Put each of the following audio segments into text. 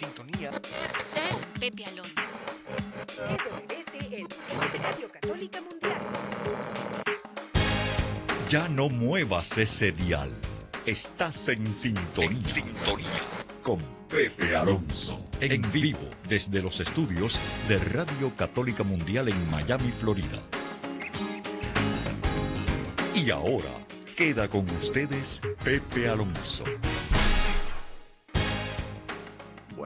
sintonía con Pepe Alonso. EWTN, Radio Católica Mundial. Ya no muevas ese dial. Estás en sintonía. sintonía. Con Pepe Alonso. En vivo desde los estudios de Radio Católica Mundial en Miami, Florida. Y ahora queda con ustedes Pepe Alonso.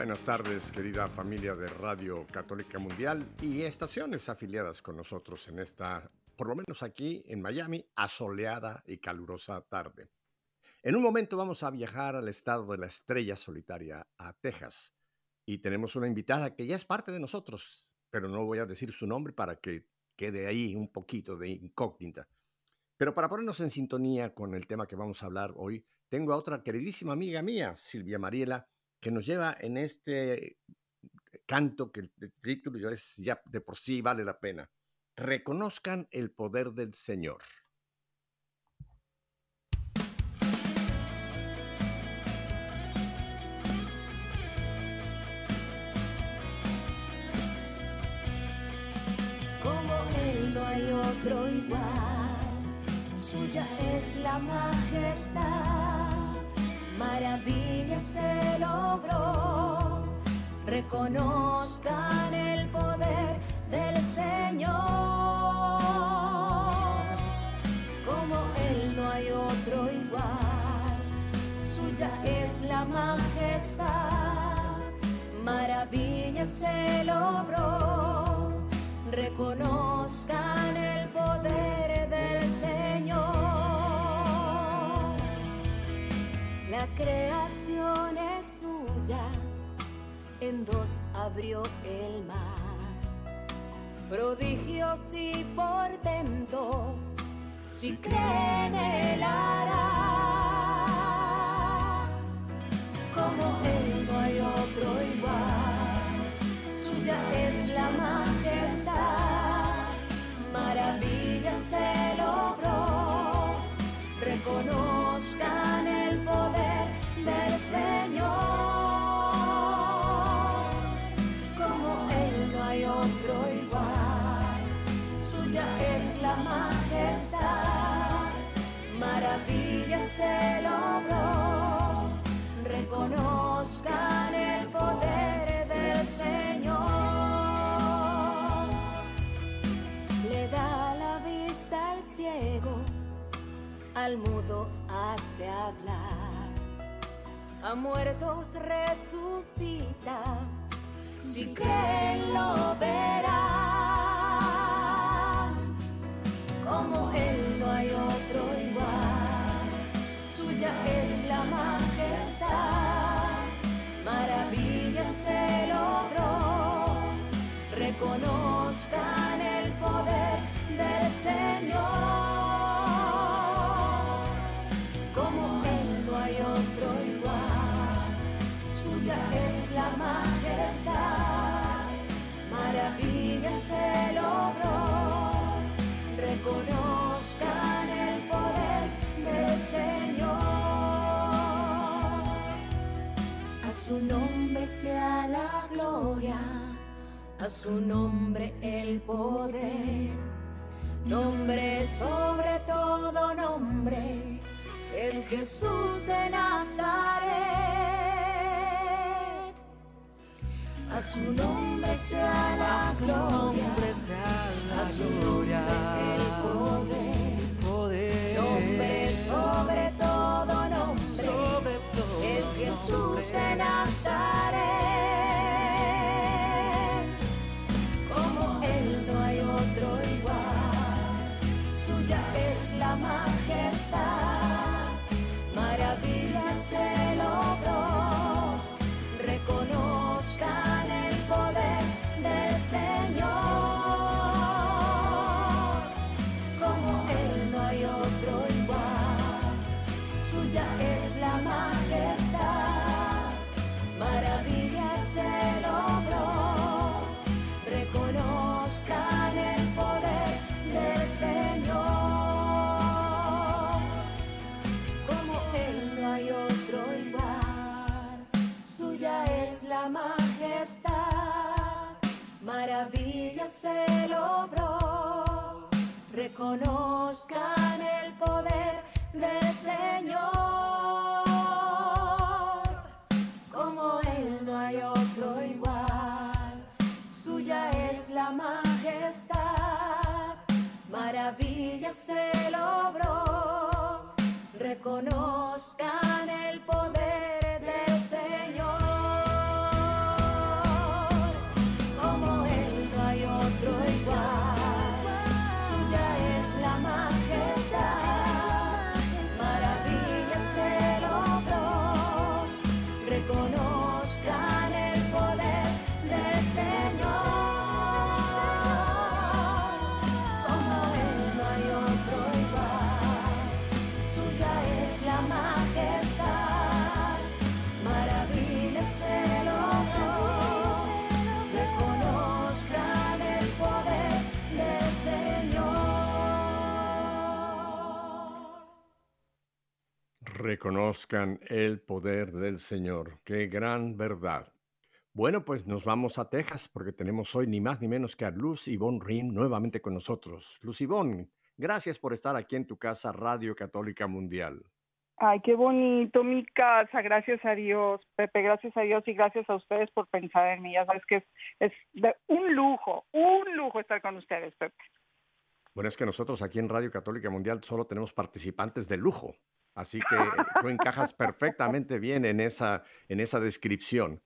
Buenas tardes, querida familia de Radio Católica Mundial y estaciones afiliadas con nosotros en esta, por lo menos aquí en Miami, asoleada y calurosa tarde. En un momento vamos a viajar al estado de la estrella solitaria, a Texas, y tenemos una invitada que ya es parte de nosotros, pero no voy a decir su nombre para que quede ahí un poquito de incógnita. Pero para ponernos en sintonía con el tema que vamos a hablar hoy, tengo a otra queridísima amiga mía, Silvia Mariela, que nos lleva en este canto que el título ya es ya de por sí vale la pena. Reconozcan el poder del Señor. Como Él no hay otro igual, suya es la majestad, maravillas se logró, reconozcan el poder del Señor. Como Él no hay otro igual, suya es la majestad, maravillas se logró. Reconozcan el poder creación es suya, en dos abrió el mar. Prodigios y portentos, si creen él hará. Como él no hay otro igual, suya es la majestad, maravilla Señor. Como Él no hay otro igual, suya es la majestad, maravilla se logró, reconozcan el poder del Señor. Le da la vista al ciego, al mudo hace hablar, a muertos resucita, si creen lo verán. Como Él no hay otro igual, suya es la majestad, maravilla se logró, reconozcan el poder del Señor. Nombre sea la gloria, a su nombre el poder. Nombre sobre todo nombre, es Jesús de Nazaret. A su nombre sea la gloria, a su nombre el poder. Nombre sobre todo nombre, es Jesús de Nazaret. Reconozcan el poder del Señor. Como Él no hay otro igual. Suya es la majestad. Maravillas Él obró. Reconozcan el Reconozcan el poder del Señor. Qué gran verdad. Bueno, pues nos vamos a Texas porque tenemos hoy ni más ni menos que a Luz Ivonne Rim nuevamente con nosotros. Luz Ivonne, gracias por estar aquí en tu casa Radio Católica Mundial. Ay, qué bonito mi casa, gracias a Dios, Pepe, gracias a Dios y gracias a ustedes por pensar en mí. Ya sabes que es, es de un lujo, un lujo estar con ustedes, Pepe. Bueno, es que nosotros aquí en Radio Católica Mundial solo tenemos participantes de lujo, así que tú encajas perfectamente bien en esa, en esa descripción.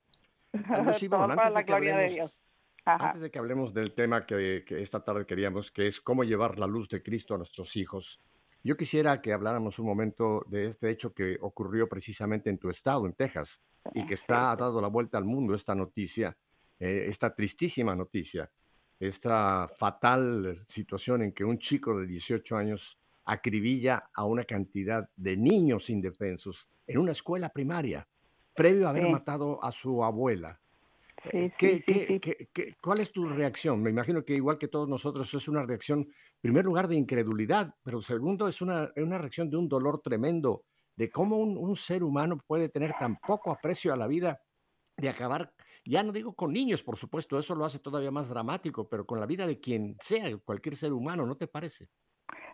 Antes de que de hablemos-. Antes de que hablemos del tema que, que esta tarde queríamos, que es cómo llevar la luz de Cristo a nuestros hijos, yo quisiera que habláramos un momento de este hecho que ocurrió precisamente en tu estado, en Texas, y que está ha dado la vuelta al mundo esta noticia, eh, esta tristísima noticia, esta fatal situación en que un chico de 18 años acribilla a una cantidad de niños indefensos en una escuela primaria, previo a haber Sí. matado a su abuela. Sí, ¿Qué- sí, qué- qué- qué- cuál es tu reacción? Me imagino que igual que todos nosotros es una reacción, en primer lugar, de incredulidad, pero segundo, es una, una reacción de un dolor tremendo, de cómo un, un ser humano puede tener tan poco aprecio a la vida, de acabar, ya no digo con niños, por supuesto, eso lo hace todavía más dramático, pero con la vida de quien sea, cualquier ser humano, ¿no te parece?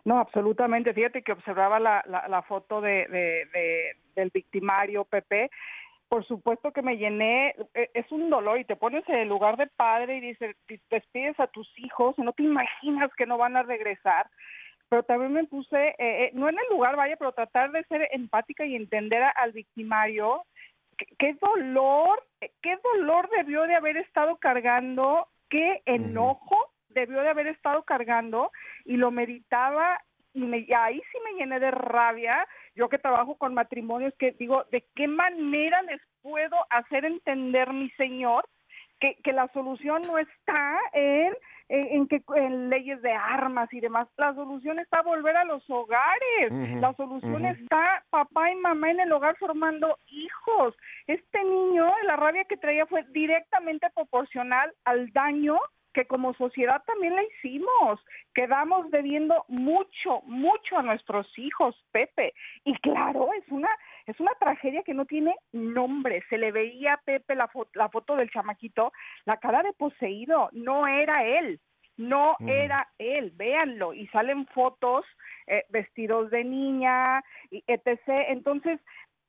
No, absolutamente. Fíjate que observaba la, la, la foto de, de- de- del victimario, Pepe. Por supuesto que me llené, e- es un dolor y te pones en el lugar de padre y dices, despides a tus hijos y no te imaginas que no van a regresar. Pero también me puse, eh, eh, no en el lugar, vaya, pero tratar de ser empática y entender a- al victimario. Qué, qué dolor, qué dolor debió de haber estado cargando, qué enojo debió de haber estado cargando y lo meditaba y, me, y ahí sí me llené de rabia. Yo que trabajo con matrimonios, que digo, ¿de qué manera les puedo hacer entender, mi señor, que, que la solución no está en, en, en que en leyes de armas y demás? La solución está volver a los hogares. La solución está papá y mamá en el hogar formando hijos. Este niño, la rabia que traía fue directamente proporcional al daño que como sociedad también le hicimos. Quedamos debiendo mucho, mucho a nuestros hijos, Pepe. Y claro, es una es una tragedia que no tiene nombre. Se le veía a Pepe la, fo- la foto del chamaquito, la cara de poseído. No era él. No era él, véanlo, y salen fotos eh, vestidos de niña, y etc. Entonces,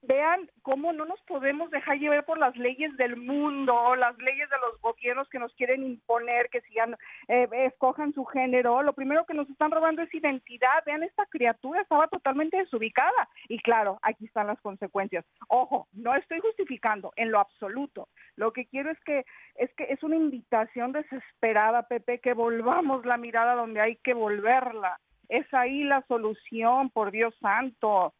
vean cómo no nos podemos dejar llevar por las leyes del mundo, las leyes de los gobiernos que nos quieren imponer, que sigan, eh, escojan su género. Lo primero que nos están robando es identidad. Vean, esta criatura estaba totalmente desubicada. Y claro, aquí están las consecuencias. Ojo, no estoy justificando en lo absoluto. Lo que quiero es que es que es una invitación desesperada, Pepe, que volvamos la mirada donde hay que volverla. Es ahí la solución, por Dios santo.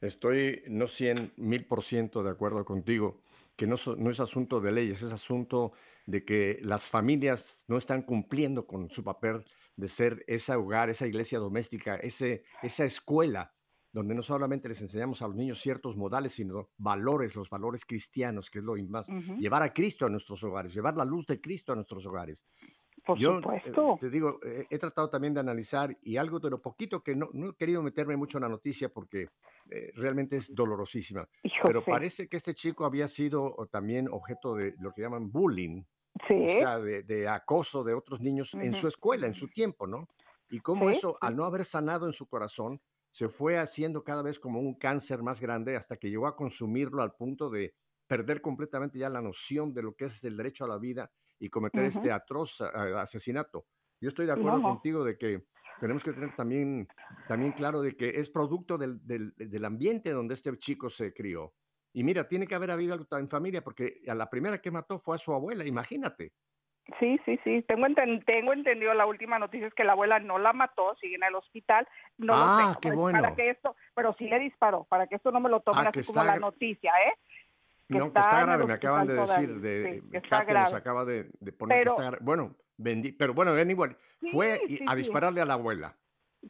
Estoy no cien mil por ciento de acuerdo contigo, que no, es asunto de leyes, es asunto de que las familias no están cumpliendo con su papel de ser ese hogar, esa iglesia doméstica, ese, esa escuela donde no solamente les enseñamos a los niños ciertos modales, sino valores, los valores cristianos, que es lo más, llevar a Cristo a nuestros hogares, llevar la luz de Cristo a nuestros hogares. Por Yo, eh, supuesto. te digo, eh, he tratado también de analizar y algo de lo poquito que no, no he querido meterme mucho en la noticia porque eh, realmente es dolorosísima. Hijo, Pero sí. parece que este chico había sido también objeto de lo que llaman bullying Sí. o sea, de, de acoso de otros niños en su escuela, en su tiempo, ¿no? Y cómo Sí, eso, al no haber sanado en su corazón, se fue haciendo cada vez como un cáncer más grande hasta que llegó a consumirlo al punto de perder completamente ya la noción de lo que es el derecho a la vida y cometer este atroz a- asesinato. Yo estoy de acuerdo no. contigo de que tenemos que tener también, también claro de que es producto del, del- del ambiente donde este chico se crió. Y mira, tiene que haber habido algo en familia porque a la primera que mató fue a su abuela, imagínate. Sí, sí, sí. Tengo, enten- tengo entendido la última noticia es que la abuela no la mató, sigue en el hospital. No lo Ah, sé, qué para- bueno. Para que esto, pero sí le disparó, para que esto no me lo tomen Ah, así como está la noticia, ¿eh? No, que está está grave, me acaban de decir, de, sí, nos acaba de, de poner que está grave. Bueno, bendí, pero bueno, anyway, fue Sí, y- sí, a dispararle a la abuela.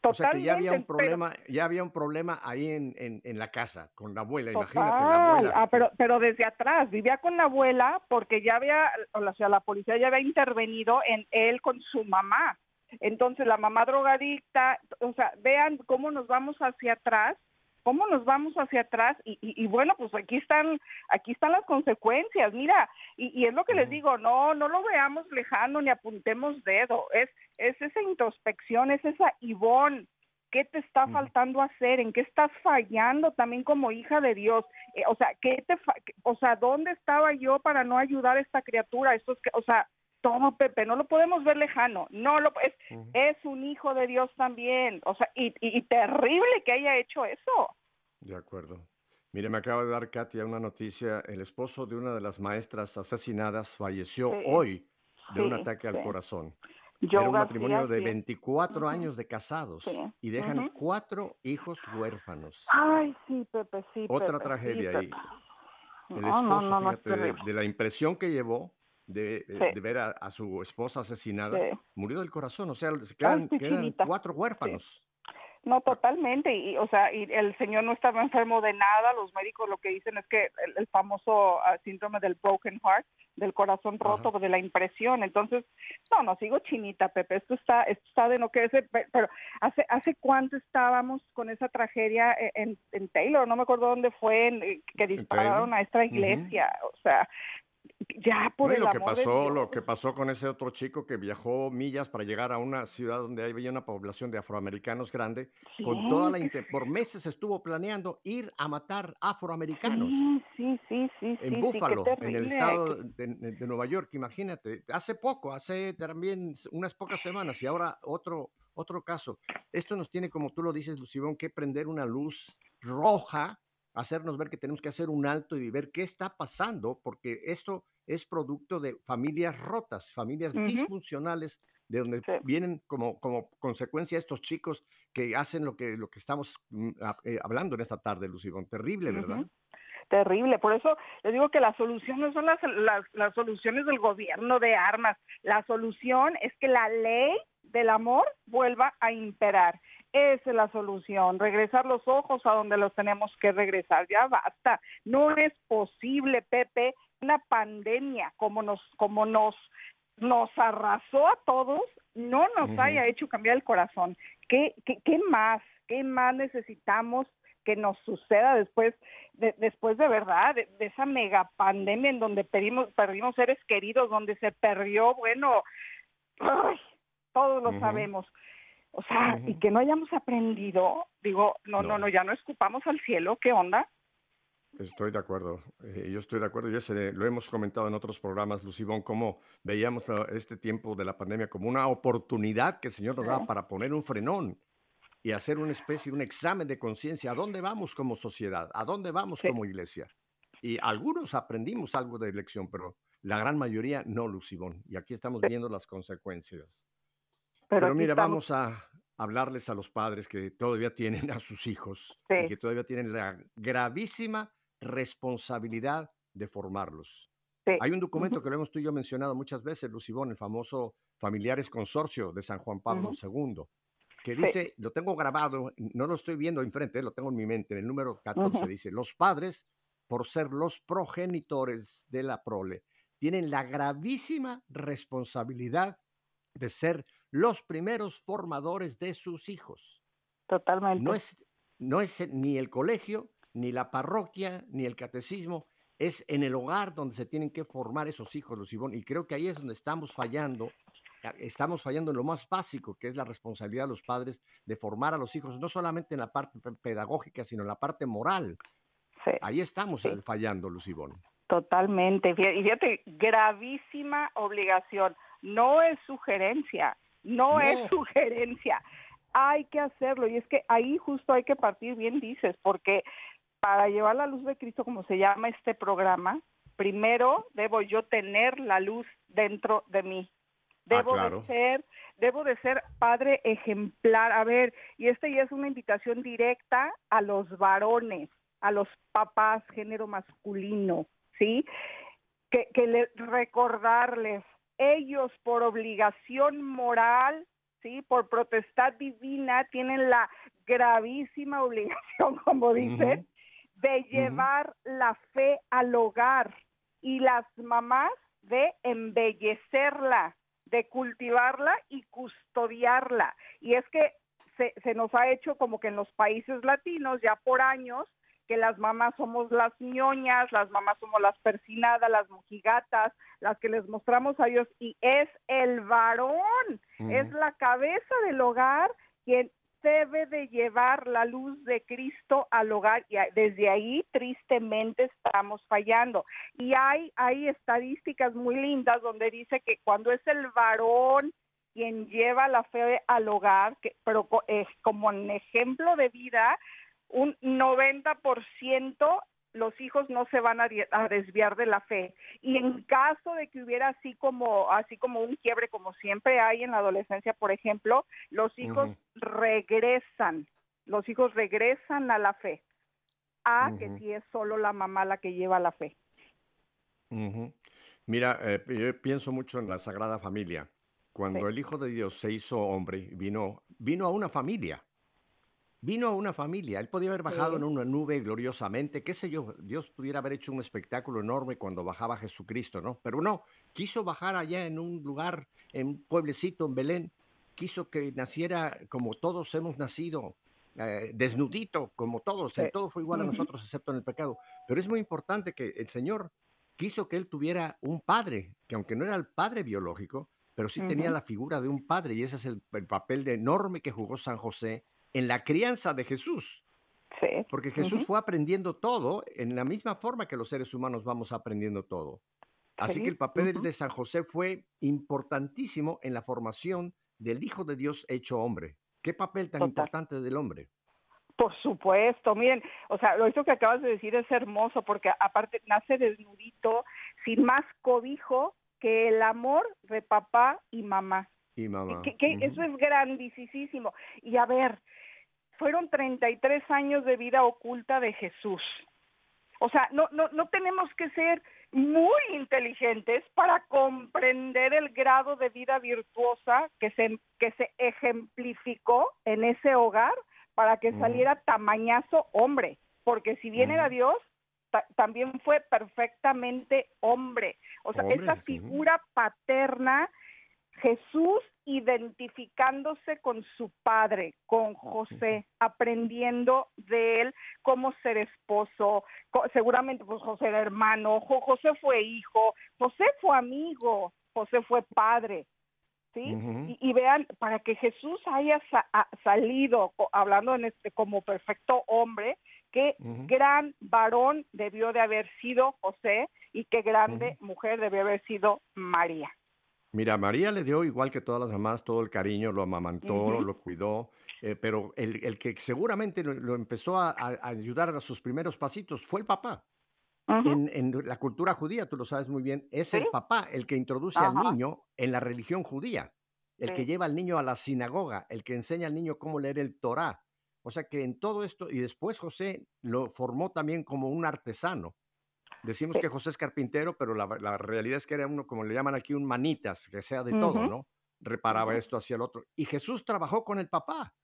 O sea que ya había un Totalmente, pero- problema, ya había un problema ahí en, en, en la casa con la abuela, imagínate, la abuela. Ah, pero, pero desde atrás, vivía con la abuela porque ya había, o sea, la policía ya había intervenido en él con su mamá. Entonces, la mamá drogadicta, o sea, vean cómo nos vamos hacia atrás, cómo nos vamos hacia atrás y, y, y bueno, pues aquí están, aquí están las consecuencias, mira, y, y es lo que les digo, no, no lo veamos lejano ni apuntemos dedo, es, es esa introspección, es esa Ivonne, ¿Qué te está faltando hacer? ¿En qué estás fallando también como hija de Dios? Eh, o sea, ¿qué te fa- o sea, ¿dónde estaba yo para no ayudar a esta criatura? Esto es que, o sea, todo Pepe, no lo podemos ver lejano. No lo es es un hijo de Dios también. O sea, y, y, y terrible que haya hecho eso. De acuerdo. Mire, me acaba de dar Katia una noticia. El esposo de una de las maestras asesinadas falleció Sí, hoy de un sí, ataque al corazón. Joe Era un García, matrimonio de sí. 24 Ujú. años de casados y dejan cuatro hijos huérfanos. Ay, sí, Pepe, sí. Otra Pepe, tragedia ahí. El esposo, no, no, no, es fíjate, de la impresión que llevó de, Sí. de ver a, a su esposa asesinada, Sí. murió del corazón. O sea, se quedan, cuatro huérfanos. No, totalmente. Y, o sea, y el señor no estaba enfermo de nada. Los médicos lo que dicen es que el, el famoso ah, síndrome del broken heart, del corazón roto, de la impresión. Entonces, no, no, sigo chinita, Pepe. Esto está, esto está de no pe- Pero, ¿hace, ¿hace cuánto estábamos con esa tragedia e- en, en Taylor? No me acuerdo dónde fue, en- eh, que dispararon a esta iglesia. O sea, ya por No, y el lo que amor pasó, lo que pasó con ese otro chico que viajó millas para llegar a una ciudad donde había una población de afroamericanos grande, con toda la por meses estuvo planeando ir a matar afroamericanos Sí, sí, sí, sí, en sí, Búfalo, en el estado de Nueva York, imagínate, hace poco, hace también unas pocas semanas y ahora otro otro caso. Esto nos tiene, como tú lo dices, Lucibón, que prender una luz roja, hacernos ver que tenemos que hacer un alto y ver qué está pasando, porque esto es producto de familias rotas, familias disfuncionales, de donde Sí. vienen como, como consecuencia estos chicos que hacen lo que, lo que estamos mm, eh, hablando en esta tarde, Lucibón. Terrible, ¿verdad? Terrible, por eso les digo que la solución no son las, las, las soluciones del gobierno de armas, la solución es que la ley del amor vuelva a imperar. Esa es la solución, regresar los ojos a donde los tenemos que regresar, ya basta. No es posible, Pepe, una pandemia como nos, como nos, nos arrasó a todos, no nos haya hecho cambiar el corazón. ¿Qué, qué, qué más? ¿Qué más necesitamos que nos suceda después de, después de verdad, de, de esa mega pandemia en donde pedimos, perdimos seres queridos, donde se perdió, bueno, ay, todos lo sabemos. O sea, Ujú. y que no hayamos aprendido, digo, no, no, No. no, ya no escupamos al cielo, ¿qué onda? Estoy de acuerdo, eh, yo estoy de acuerdo, ya se, lo hemos comentado en otros programas, Lucibón, cómo veíamos este tiempo de la pandemia como una oportunidad que el Señor nos daba Sí. para poner un frenón y hacer una especie, un examen de conciencia, ¿a dónde vamos como sociedad? ¿A dónde vamos Sí. como iglesia? Y algunos aprendimos algo de lección, pero la gran mayoría no, Lucibón, y aquí estamos viendo las consecuencias. Pero, mira, estamos. vamos a hablarles a los padres que todavía tienen a sus hijos Sí. y que todavía tienen la gravísima responsabilidad de formarlos. Sí. Hay un documento que lo hemos tú y yo mencionado muchas veces, Lucibón, el famoso Familiares Consorcio de San Juan Pablo II, que Sí. dice, lo tengo grabado, no lo estoy viendo enfrente, lo tengo en mi mente, en el número 14 Ujú. dice, los padres, por ser los progenitores de la prole, tienen la gravísima responsabilidad de ser los primeros formadores de sus hijos. Totalmente. No es, no es ni el colegio, ni la parroquia, ni el catecismo, es en el hogar donde se tienen que formar esos hijos, Lucibón, y creo que ahí es donde estamos fallando. a- Estamos fallando en lo más básico, que es la responsabilidad de los padres de formar a los hijos, no solamente en la parte pe- pedagógica, sino en la parte moral. Sí. Ahí estamos Sí. eh, fallando, Lucibón. Totalmente. Y fíjate, gravísima obligación. No es sugerencia, no, No. es sugerencia. Hay que hacerlo. Y es que ahí justo hay que partir, bien dices, porque para llevar la luz de Cristo, como se llama este programa, primero debo yo tener la luz dentro de mí. Ah, Debo claro. de ser, debo de ser padre ejemplar. A ver, y esta ya es una invitación directa a los varones, a los papás, género masculino, ¿sí? Que, que le- recordarles, ellos por obligación moral, ¿sí? Por protestad divina, tienen la gravísima obligación, como dicen, de llevar la fe al hogar y las mamás de embellecerla, de cultivarla y custodiarla. Y es que se, se nos ha hecho como que en los países latinos ya por años que las mamás somos las ñoñas, las mamás somos las persinadas, las mojigatas, las que les mostramos a Dios y es el varón, es la cabeza del hogar quien debe de llevar la luz de Cristo al hogar y desde ahí tristemente estamos fallando. Y hay, hay estadísticas muy lindas donde dice que cuando es el varón quien lleva la fe al hogar, que, pero eh, como en ejemplo de vida, un 90% los hijos no se van a, desviar de la fe. Y en caso de que hubiera así como así como un quiebre como siempre hay en la adolescencia, por ejemplo, los hijos regresan, los hijos regresan a la fe. A que si es solo la mamá la que lleva la fe. Mira, eh, yo pienso mucho en la Sagrada Familia. Cuando Sí. el Hijo de Dios se hizo hombre, vino, vino a una familia. Vino a una familia. Él podía haber bajado Sí. en una nube gloriosamente, qué sé yo. Dios pudiera haber hecho un espectáculo enorme cuando bajaba Jesucristo, ¿no? Pero no, quiso bajar allá en un lugar, en un pueblecito, en Belén. Quiso que naciera como todos hemos nacido, eh, desnudito, como todos. En Sí. todo fue igual a nosotros, excepto en el pecado. Pero es muy importante que el Señor quiso que él tuviera un padre, que aunque no era el padre biológico, pero sí tenía la figura de un padre, y ese es el, el papel de enorme que jugó San José en la crianza de Jesús, Sí. porque Jesús fue aprendiendo todo en la misma forma que los seres humanos vamos aprendiendo todo. Así Sí, que el papel de San José fue importantísimo en la formación del Hijo de Dios hecho hombre. ¿Qué papel tan Total. importante del hombre? Por supuesto, miren, o sea, lo que acabas de decir es hermoso porque aparte nace desnudito, sin más cobijo que el amor de papá y mamá. Y mamá. Que. Eso es grandísimo. Y a ver, fueron 33 años de vida oculta de Jesús. O sea, no, no, no tenemos que ser muy inteligentes para comprender el grado de vida virtuosa que se, que se ejemplificó en ese hogar para que saliera tamañazo hombre. Porque si bien era. Dios, ta- también fue perfectamente hombre. O sea, esa figura paterna Jesús identificándose con su padre, con José, aprendiendo de él cómo ser esposo, seguramente pues José era hermano, Jo- José fue hijo, José fue amigo, José fue padre, ¿sí? Y, y vean, para que Jesús haya sa- salido, hablando en este como perfecto hombre, qué gran varón debió de haber sido José y qué grande mujer debió haber sido María. Mira, María le dio, igual que todas las mamás, todo el cariño, lo amamantó, lo cuidó, eh, pero el, el que seguramente lo, lo empezó a, ayudar a sus primeros pasitos fue el papá. En, en la cultura judía, tú lo sabes muy bien, es el papá el que introduce al niño en la religión judía, el que lleva al niño a la sinagoga, el que enseña al niño cómo leer el Torá. O sea que en todo esto, y después José lo formó también como un artesano. Decimos Sí. que José es carpintero, pero la, la realidad es que era uno, como le llaman aquí, un manitas, que sea de todo, Ujú. ¿no? Reparaba esto hacia el otro. Y Jesús trabajó con el papá.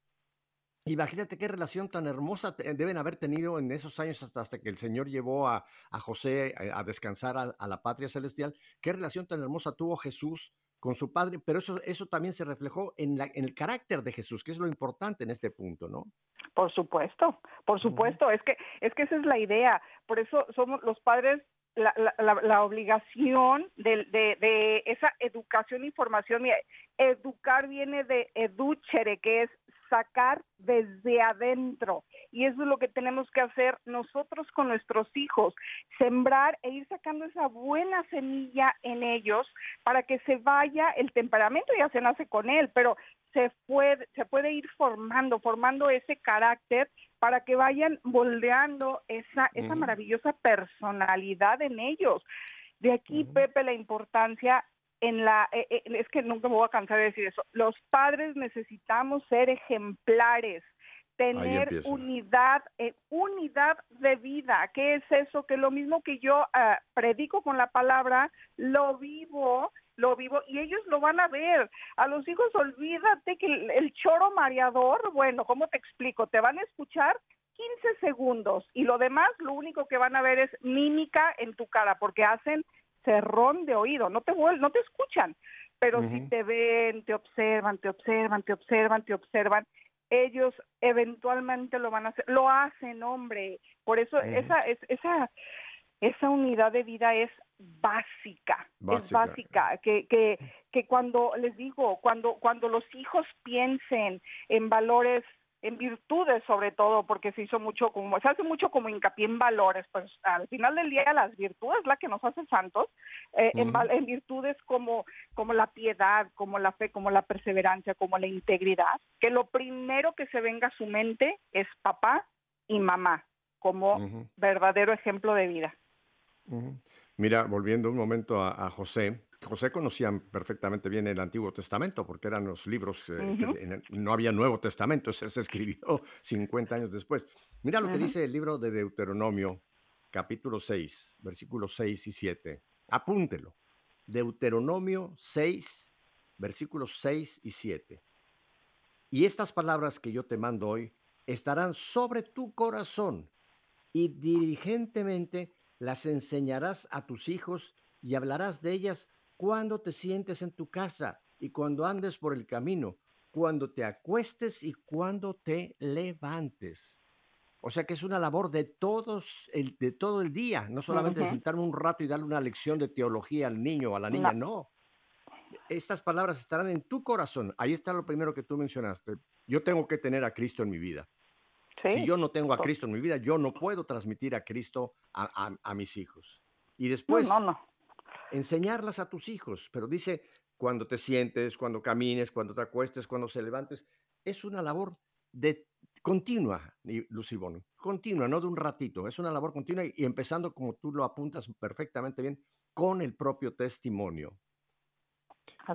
Imagínate qué relación tan hermosa te- deben haber tenido en esos años hasta, hasta que el Señor llevó a, a José a, a descansar a, a la patria celestial. Qué relación tan hermosa tuvo Jesús con su padre, pero eso, eso también se reflejó en, la- en el carácter de Jesús, que es lo importante en este punto, ¿no? Por supuesto, por supuesto, es que es que esa es la idea. Por eso somos los padres la, la, la, obligación de, de, de, esa educación e información. educar viene de educere, que es sacar desde adentro. Y eso es lo que tenemos que hacer nosotros con nuestros hijos, sembrar e ir sacando esa buena semilla en ellos para que se vaya, el temperamento ya se nace con él, pero se puede, se puede ir formando, formando ese carácter para que vayan moldeando esa, esa maravillosa personalidad en ellos. De aquí, Pepe, la importancia en la eh, eh, es que nunca me voy a cansar de decir eso. Los padres necesitamos ser ejemplares, tener unidad, eh, unidad de vida. ¿Qué es eso? Que lo mismo que yo ah, predico con la palabra, lo vivo, lo vivo y ellos lo van a ver. A los hijos olvídate que el, el choro mareador, bueno, ¿cómo te explico? Te van a escuchar 15 segundos y lo demás lo único que van a ver es mímica en tu cara porque hacen cerrón de oído, no te no te escuchan, pero si te ven, te observan, te observan, te observan, te observan, ellos eventualmente lo van a hacer, lo hacen, hombre. Por eso esa es esa esa unidad de vida es básica, es básica, que, que, que cuando les digo, cuando, cuando los hijos piensen en valores en virtudes sobre todo, porque se hizo mucho como, se hace mucho como hincapié en valores, pues al final del día las virtudes la que nos hace santos, eh, en, en, virtudes como, como la piedad, como la fe, como la perseverancia, como la integridad, que lo primero que se venga a su mente es papá y mamá, como verdadero ejemplo de vida. Mira, volviendo un momento a José, José conocía perfectamente bien el Antiguo Testamento porque eran los libros, eh, no había Nuevo Testamento, ese se escribió 50 años después. Mira lo que dice el libro de Deuteronomio, capítulo 6, versículos 6 y 7. Apúntelo. Deuteronomio 6, versículos 6 y 7. Y estas palabras que yo te mando hoy estarán sobre tu corazón y diligentemente las enseñarás a tus hijos y hablarás de ellas cuando te sientes en tu casa y cuando andes por el camino, cuando te acuestes y cuando te levantes. O sea que es una labor de todos, el, de todo el día, no solamente de sentarme un rato y darle una lección de teología al niño o a la niña, no. Estas palabras estarán en tu corazón. Ahí está lo primero que tú mencionaste. Yo tengo que tener a Cristo en mi vida. Si yo no tengo a Cristo en mi vida, yo no puedo transmitir a Cristo a, mis hijos. Y después, no, no, enseñarlas a tus hijos, pero dice, cuando te sientes, cuando camines, cuando te acuestes, cuando se levantes, es una labor de continua, Lucibón, continua, no de un ratito, es una labor continua y empezando como tú lo apuntas perfectamente bien, con el propio testimonio.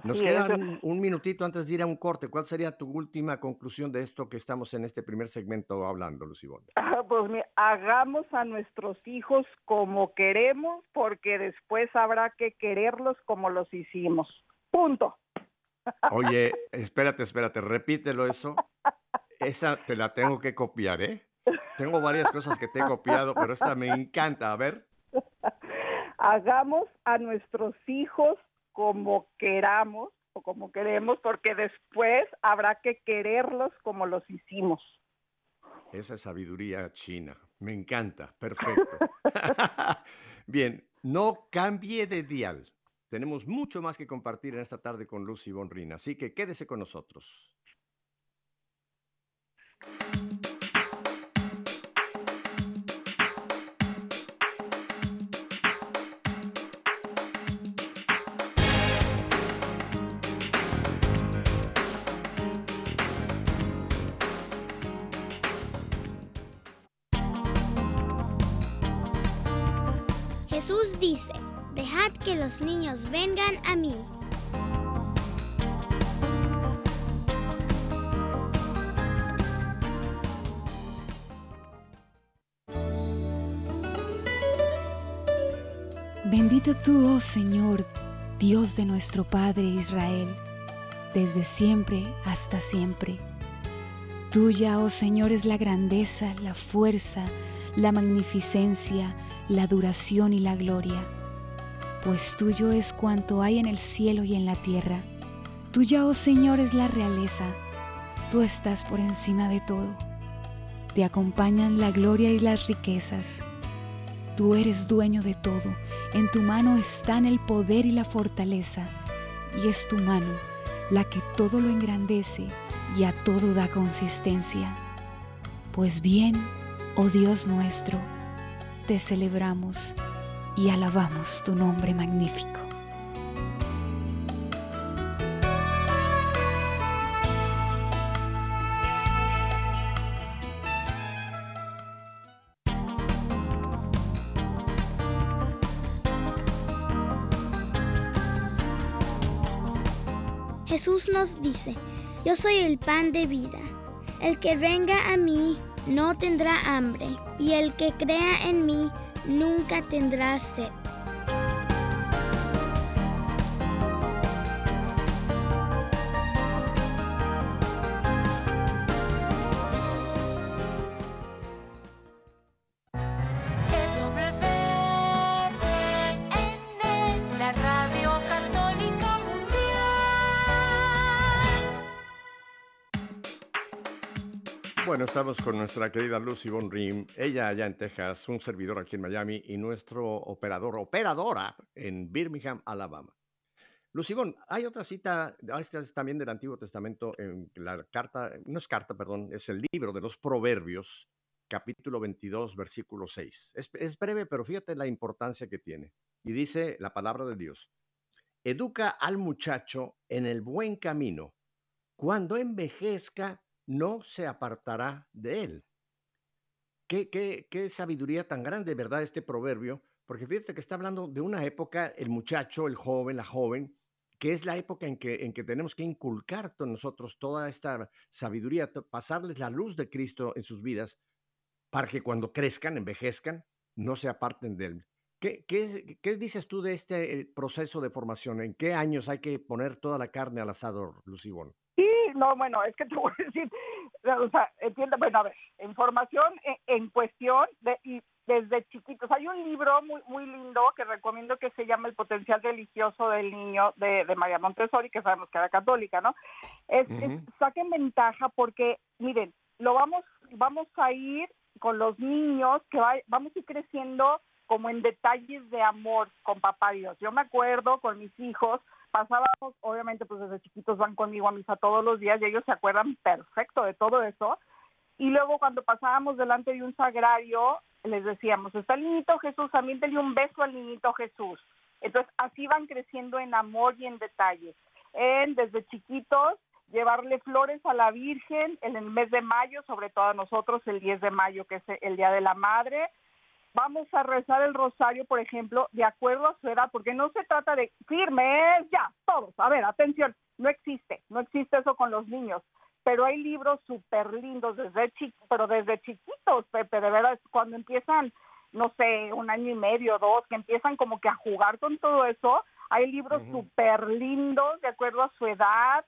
Nos queda un, minutito antes de ir a un corte. ¿Cuál sería tu última conclusión de esto que estamos en este primer segmento hablando, Lucibón? Ah, pues hagamos a nuestros hijos como queremos, porque después habrá que quererlos como los hicimos. Punto. Oye, espérate, espérate, repítelo eso. Esa te la tengo que copiar, ¿eh? Tengo varias cosas que te he copiado, pero esta me encanta. A ver. Hagamos a nuestros hijos como queramos o como queremos, porque después habrá que quererlos como los hicimos. Esa sabiduría china, me encanta, perfecto. Bien, no cambie de dial. Tenemos mucho más que compartir en esta tarde con Lucy Bonrina, así que quédese con nosotros. Jesús dice, dejad que los niños vengan a mí. Bendito tú, oh Señor, Dios de nuestro Padre Israel, desde siempre hasta siempre. Tuya, oh Señor, es la grandeza, la fuerza, la magnificencia, la duración y la gloria, pues tuyo es cuanto hay en el cielo y en la tierra. Tuya, oh Señor, es la realeza, tú estás por encima de todo. Te acompañan la gloria y las riquezas. Tú eres dueño de todo, en tu mano están el poder y la fortaleza, y es tu mano la que todo lo engrandece y a todo da consistencia. Pues bien, oh Dios nuestro, te celebramos y alabamos tu nombre magnífico. Jesús nos dice, yo soy el pan de vida. El que venga a mí no tendrá hambre, y el que crea en mí nunca tendrá sed. Bueno, estamos con nuestra querida Lucy Von Rim, ella allá en Texas, un servidor aquí en Miami y nuestro operador, operadora en Birmingham, Alabama. Lucy Von, hay otra cita, esta es también del Antiguo Testamento, en la carta, no es carta, perdón, es el libro de los Proverbios, capítulo 22, versículo 6. Es, es breve, pero fíjate la importancia que tiene. Y dice la palabra de Dios, educa al muchacho en el buen camino. Cuando envejezca, no se apartará de él. Qué, qué, qué sabiduría tan grande, ¿verdad? Este proverbio, porque fíjate que está hablando de una época, el muchacho, el joven, la joven, que es la época en que, en que tenemos que inculcar a nosotros toda esta sabiduría, pasarles la luz de Cristo en sus vidas, para que cuando crezcan, envejezcan, no se aparten de él. ¿Qué, qué, qué dices tú de este eh, proceso de formación? ¿En qué años hay que poner toda la carne al asador, Lucibón? No, bueno, es que te voy a decir, o sea, entiende, bueno, a ver, información en, en cuestión de, y desde chiquitos. Hay un libro muy muy lindo que recomiendo que se llama El potencial religioso del niño de, de María Montessori, que sabemos que era católica, ¿no? Es, es- Ujú. saquen ventaja porque, miren, lo vamos vamos a ir con los niños, que va- vamos a ir creciendo como en detalles de amor con papá Dios. Yo me acuerdo con mis hijos, pasábamos, obviamente pues desde chiquitos van conmigo a misa todos los días y ellos se acuerdan perfecto de todo eso. Y luego cuando pasábamos delante de un sagrario, les decíamos, está el niñito Jesús, también le un beso al niñito Jesús. Entonces así van creciendo en amor y en detalle. En, desde chiquitos, llevarle flores a la Virgen en el mes de mayo, sobre todo a nosotros el 10 de mayo, que es el Día de la Madre. Vamos a rezar el rosario, por ejemplo, de acuerdo a su edad, porque no se trata de firmes, ya, todos. A ver, atención, no existe, no existe eso con los niños. Pero hay libros súper lindos desde chi pero desde chiquitos, Pepe, de verdad, cuando empiezan, no sé, un año y medio, dos, que empiezan como que a jugar con todo eso, hay libros súper lindos de acuerdo a su edad,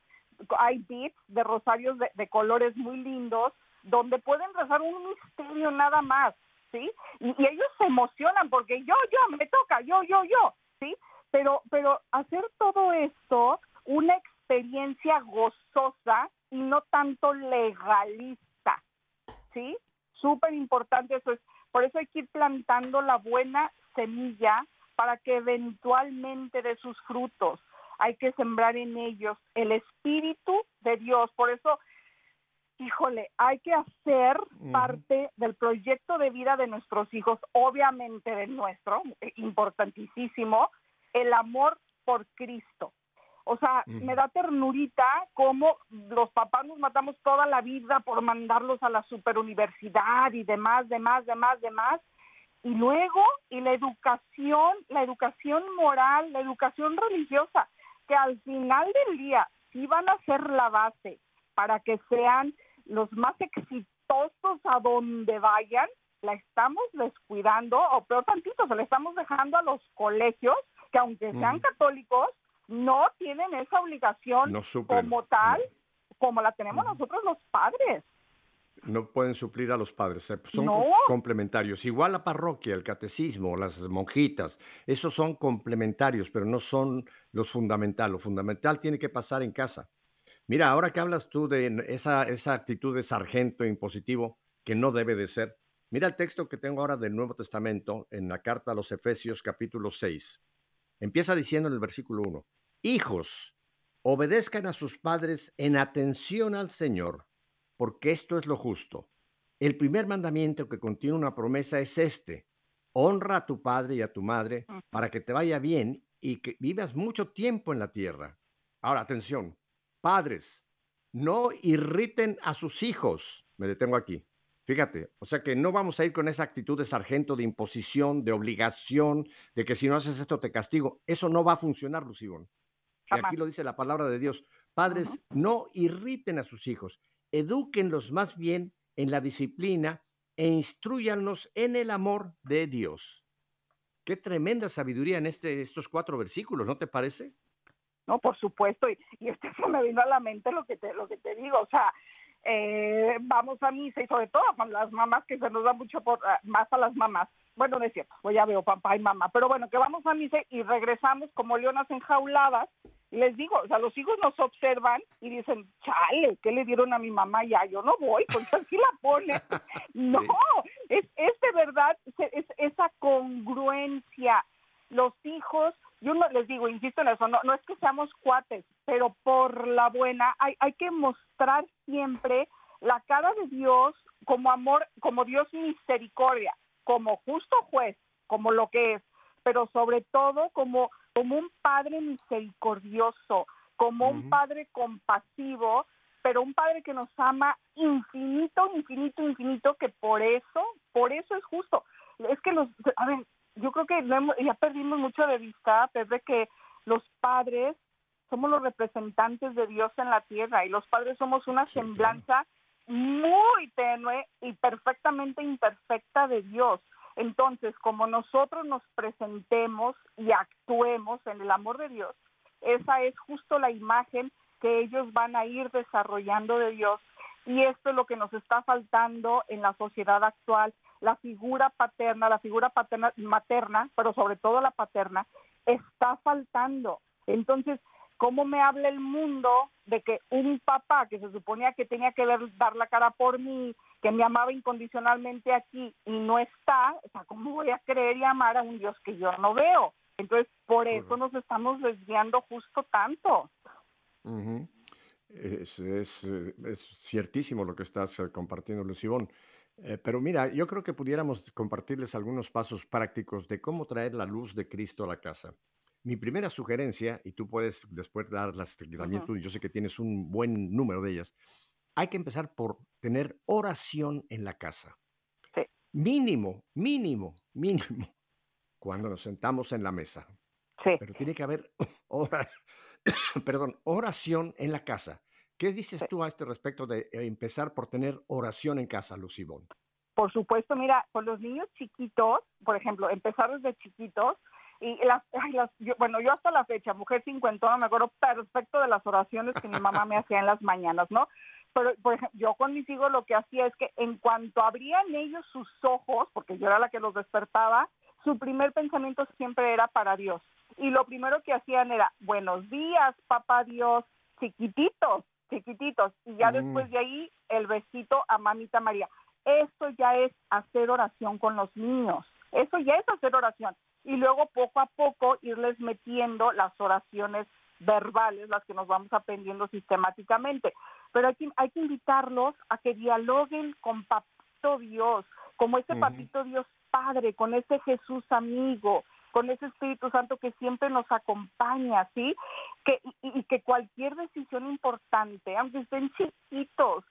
hay beats de rosarios de, de colores muy lindos, donde pueden rezar un misterio nada más, ¿sí? Y, ellos se emocionan porque yo, yo, me toca, yo, yo, yo, ¿sí? Pero, pero hacer todo esto una experiencia gozosa y no tanto legalista, ¿sí? Súper importante eso es. Por eso hay que ir plantando la buena semilla para que eventualmente dé sus frutos. Hay que sembrar en ellos el espíritu de Dios. Por eso, híjole, hay que hacer parte del proyecto de vida de nuestros hijos, obviamente del nuestro, eh, importantísimo, el amor por Cristo. O sea, me da ternurita cómo los papás nos matamos toda la vida por mandarlos a la superuniversidad y demás, demás, demás, demás. Y luego, y la educación, la educación moral, la educación religiosa, que al final del día sí van a ser la base para que sean los más exitosos a donde vayan, la estamos descuidando, o peor tantito, se la estamos dejando a los colegios, que aunque sean católicos, no tienen esa obligación No como tal, como la tenemos nosotros los padres. No pueden suplir a los padres, son No. complementarios. Igual la parroquia, el catecismo, las monjitas, esos son complementarios, pero no son los fundamental. Lo fundamental tiene que pasar en casa. Mira, ahora que hablas tú de esa, esa actitud de sargento impositivo, que no debe de ser, Mira el texto que tengo ahora del Nuevo Testamento en la carta a los Efesios capítulo 6. Empieza diciendo en el versículo 1, Hijos, obedezcan a sus padres en atención al Señor, porque esto es lo justo. El primer mandamiento que contiene una promesa es este, honra a tu padre y a tu madre para que te vaya bien y que vivas mucho tiempo en la tierra. Ahora, atención, padres, no irriten a sus hijos. Me detengo aquí. Fíjate, o sea que no vamos a ir con esa actitud de sargento, de imposición, de obligación, de que si no haces esto te castigo. Eso no va a funcionar, Lucibón. Y aquí lo dice la palabra de Dios. Padres, no irriten a sus hijos, edúquenlos más bien en la disciplina e instruyanlos en el amor de Dios. Qué tremenda sabiduría en este, estos cuatro versículos, ¿no te parece? No, por supuesto, y, y este se me vino a la mente lo que te, lo que te digo, o sea, eh, vamos a misa y sobre todo con las mamás que se nos da mucho por, ah, más a las mamás. Bueno, no es cierto, pues ya veo papá y mamá, pero bueno, que vamos a misa y regresamos como leonas enjauladas. Y les digo, o sea, los hijos nos observan y dicen, chale, ¿qué le dieron a mi mamá? Ya, yo no voy, porque así la pone. No, es, es de verdad, es esa congruencia. Los hijos yo no les digo, insisto en eso, no, no es que seamos cuates, pero por la buena hay, hay que mostrar siempre la cara de Dios como amor, como Dios misericordia, como justo juez, como lo que es, pero sobre todo como, como un padre misericordioso, como un padre compasivo, pero un padre que nos ama infinito, infinito, infinito, que por eso, por eso es justo. Es que los, a ver, yo creo que ya perdimos mucho de vista, Pepe, que los padres somos los representantes de Dios en la tierra y los padres somos una semblanza muy tenue y perfectamente imperfecta de Dios. Entonces, como nosotros nos presentemos y actuemos en el amor de Dios, esa es justo la imagen que ellos van a ir desarrollando de Dios. Y esto es lo que nos está faltando en la sociedad actual la figura paterna, la figura paterna, materna, pero sobre todo la paterna, está faltando. Entonces, ¿cómo me habla el mundo de que un papá que se suponía que tenía que dar la cara por mí, que me amaba incondicionalmente aquí y no está? O sea, ¿cómo voy a creer y amar a un Dios que yo no veo? Entonces, por eso nos estamos desviando justo tanto. Es, es, es, ciertísimo lo que estás eh, compartiendo, Lucibón. Eh, pero mira, yo creo que pudiéramos compartirles algunos pasos prácticos de cómo traer la luz de Cristo a la casa. Mi primera sugerencia, y tú puedes después darlas también tú, yo sé que tienes un buen número de ellas, hay que empezar por tener oración en la casa. Mínimo, mínimo, mínimo, cuando nos sentamos en la mesa. Pero tiene que haber perdón, oración en la casa. ¿Qué dices tú a este respecto de eh, empezar por tener oración en casa, Lucibón? Por supuesto, mira, con los niños chiquitos, por ejemplo, empezar desde chiquitos, y las, bueno, yo hasta la fecha, mujer cincuentona, me acuerdo perfecto de las oraciones que mi mamá me hacía en las mañanas, ¿no? Pero, por ejemplo, yo con mis hijos lo que hacía es que en cuanto abrían ellos sus ojos, porque yo era la que los despertaba, su primer pensamiento siempre era para Dios. Y lo primero que hacían era, buenos días, papá Dios, chiquititos, chiquititos. Y ya después de ahí, el besito a mamita María. Esto ya es hacer oración con los niños. Eso ya es hacer oración. Y luego poco a poco irles metiendo las oraciones verbales, las que nos vamos aprendiendo sistemáticamente. Pero hay que, hay que invitarlos a que dialoguen con Papito Dios, como ese Papito Dios Padre, con ese Jesús amigo, con ese Espíritu Santo que siempre nos acompaña, ¿sí? Que, y, que cualquier decisión importante, aunque estén chiquitos,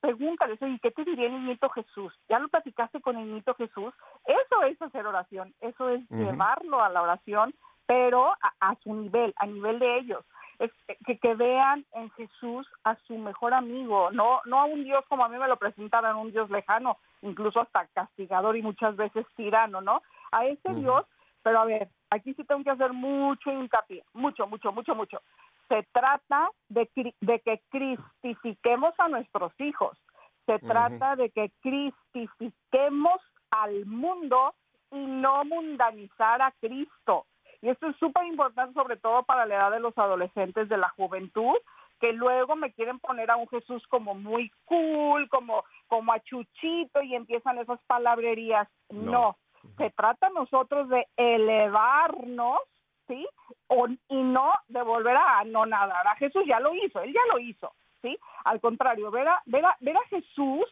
pregúntales, ¿y qué te diría el niñito Jesús? ¿Ya lo platicaste con el niñito Jesús? Eso es hacer oración, eso es llevarlo a la oración, pero a, su nivel, a nivel de ellos. Es que, que vean en Jesús a su mejor amigo, no, no a un Dios como a mí me lo presentaron, un Dios lejano, incluso hasta castigador y muchas veces tirano, ¿no? A ese Dios pero a ver, aquí sí tengo que hacer mucho hincapié, mucho, mucho, mucho, mucho. Se trata de, de que cristifiquemos a nuestros hijos. Se trata de que cristifiquemos al mundo y no mundanizar a Cristo. Y esto es súper importante, sobre todo para la edad de los adolescentes, de la juventud, que luego me quieren poner a un Jesús como muy cool, como, como a Chuchito y empiezan esas palabrerías. No, se trata nosotros de elevarnos, ¿sí? O, y no de volver a no nadar. A Jesús ya lo hizo, él ya lo hizo, ¿sí? Al contrario, ver a, ver a, ver a Jesús,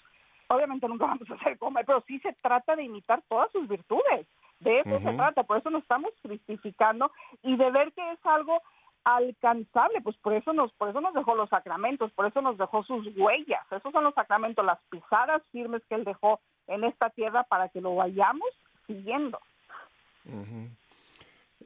obviamente nunca vamos a hacer comer, pero sí se trata de imitar todas sus virtudes. De eso se trata, por eso nos estamos cristificando y de ver que es algo alcanzable, pues por eso nos por eso nos dejó los sacramentos, por eso nos dejó sus huellas. Esos son los sacramentos, las pisadas firmes que él dejó en esta tierra para que lo vayamos siguiendo.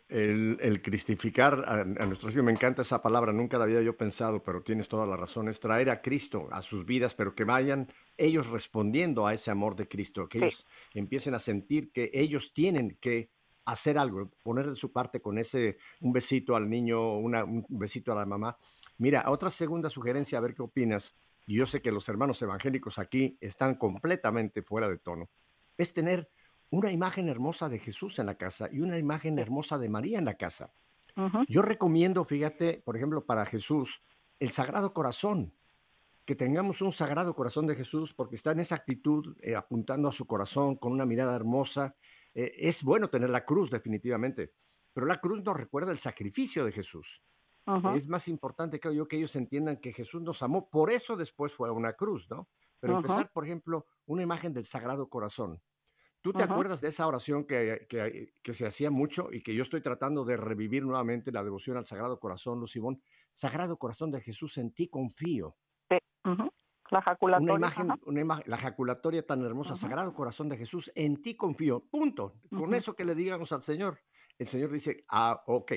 El, el, cristificar a, a nuestros hijos, me encanta esa palabra, nunca la había yo pensado, pero tienes toda la razón, es traer a Cristo a sus vidas, pero que vayan ellos respondiendo a ese amor de Cristo, que ellos empiecen a sentir que ellos tienen que hacer algo, poner de su parte con ese, un besito al niño, una, un besito a la mamá. Mira, otra segunda sugerencia, a ver qué opinas, y yo sé que los hermanos evangélicos aquí están completamente fuera de tono, es tener una imagen hermosa de Jesús en la casa y una imagen hermosa de María en la casa. Uh -huh. Yo recomiendo, fíjate, por ejemplo, para Jesús, el Sagrado Corazón, que tengamos un Sagrado Corazón de Jesús, porque está en esa actitud, eh, apuntando a su corazón con una mirada hermosa. Eh, es bueno tener la cruz, definitivamente, pero la cruz nos recuerda el sacrificio de Jesús. Uh -huh. Es más importante, creo yo, que ellos entiendan que Jesús nos amó, por eso después fue a una cruz, ¿no? Pero uh -huh. empezar, por ejemplo, una imagen del Sagrado Corazón ¿Tú te acuerdas de esa oración que, que, que, se hacía mucho y que yo estoy tratando de revivir nuevamente la devoción al Sagrado Corazón, Lucibón? Sagrado Corazón de Jesús, en ti confío. Sí. La jaculatoria. Una imagen, una imagen, la jaculatoria tan hermosa, Sagrado Corazón de Jesús, en ti confío. Punto. Con eso que le digamos al Señor, el Señor dice, ah, ok.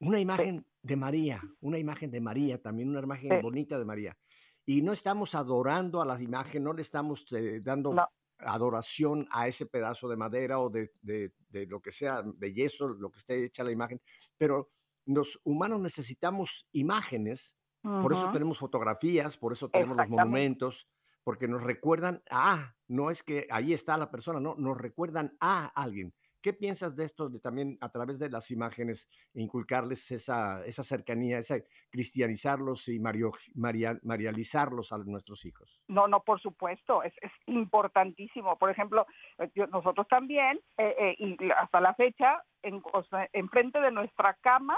Una imagen sí. de María, una imagen de María, también una imagen sí. bonita de María. Y no estamos adorando a las imágenes, no le estamos eh, dando no adoración a ese pedazo de madera o de, de, de, lo que sea, de yeso, lo que esté hecha la imagen, pero los humanos necesitamos imágenes, uh -huh. por eso tenemos fotografías, por eso tenemos los monumentos, porque nos recuerdan a, no es que ahí está la persona, no, nos recuerdan a alguien. ¿Qué piensas de esto de también a través de las imágenes inculcarles esa, esa cercanía, esa cristianizarlos y mario, maria, marializarlos a nuestros hijos? No, no, por supuesto, es, es importantísimo. Por ejemplo, eh, nosotros también, eh, eh, y hasta la fecha, en, o sea, enfrente de nuestra cama,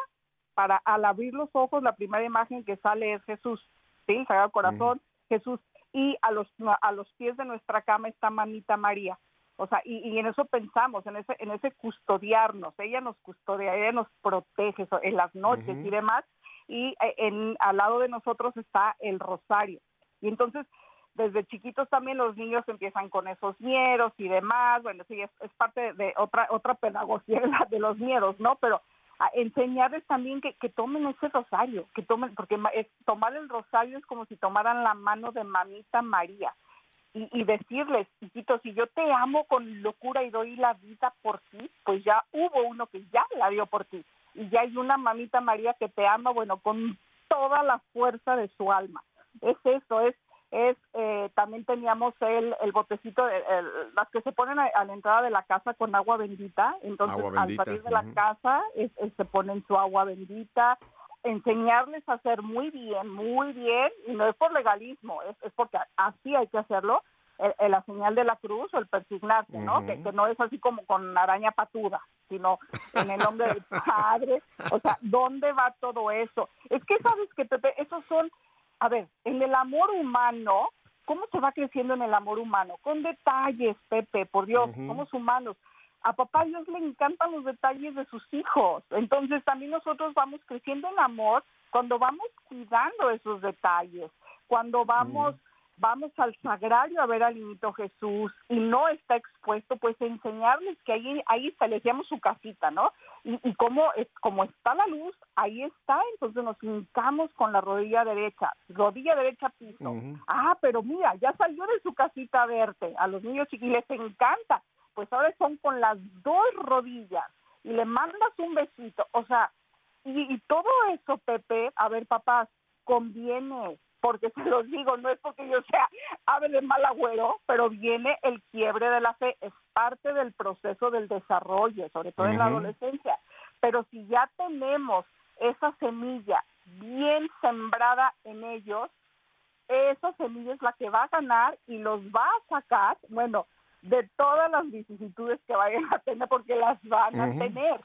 para al abrir los ojos, la primera imagen que sale es Jesús, ¿sí? Sagrado Corazón, mm. Jesús, y a los, a los pies de nuestra cama está Mamita María. O sea, y, y, en eso pensamos, en ese, en ese custodiarnos. Ella nos custodia, ella nos protege en las noches uh -huh. y demás. Y eh, en, al lado de nosotros está el rosario. Y entonces, desde chiquitos también los niños empiezan con esos miedos y demás. Bueno, sí, es, es parte de, de otra otra pedagogía de los miedos, ¿no? Pero a enseñarles también que, que tomen ese rosario, que tomen, porque es, tomar el rosario es como si tomaran la mano de mamita María y, y, decirles, hijito, si yo te amo con locura y doy la vida por ti, pues ya hubo uno que ya la dio por ti. Y ya hay una mamita María que te ama, bueno, con toda la fuerza de su alma. Es eso, es, es eh, también teníamos el, el botecito, el, el, las que se ponen a, a, la entrada de la casa con agua bendita. Entonces, agua bendita. al salir de la uh -huh. casa, es, es, se ponen su agua bendita, enseñarles a hacer muy bien, muy bien, y no es por legalismo, es, es porque así hay que hacerlo, el, el, la señal de la cruz o el persignarse, ¿no? Uh -huh. que, que, no es así como con araña patuda, sino en el nombre del Padre. O sea, ¿dónde va todo eso? Es que sabes que, Pepe, esos son, a ver, en el amor humano, ¿cómo se va creciendo en el amor humano? Con detalles, Pepe, por Dios, uh -huh. somos humanos a papá Dios le encantan los detalles de sus hijos. Entonces también nosotros vamos creciendo en amor cuando vamos cuidando esos detalles, cuando vamos, mm. vamos al sagrario a ver al niñito Jesús y no está expuesto, pues enseñarles que ahí, ahí está, le decíamos su casita, ¿no? Y, y como, como está la luz, ahí está, entonces nos hincamos con la rodilla derecha, rodilla derecha piso. Ah, pero mira, ya salió de su casita a verte, a los niños y les encanta pues ahora son con las dos rodillas y le mandas un besito, o sea, y, y todo eso, Pepe, a ver, papás, conviene, porque se los digo, no es porque yo sea ave de mal agüero, pero viene el quiebre de la fe, es parte del proceso del desarrollo, sobre todo uh -huh. en la adolescencia. Pero si ya tenemos esa semilla bien sembrada en ellos, esa semilla es la que va a ganar y los va a sacar, bueno, de todas las vicisitudes que vayan a tener, porque las van a tener.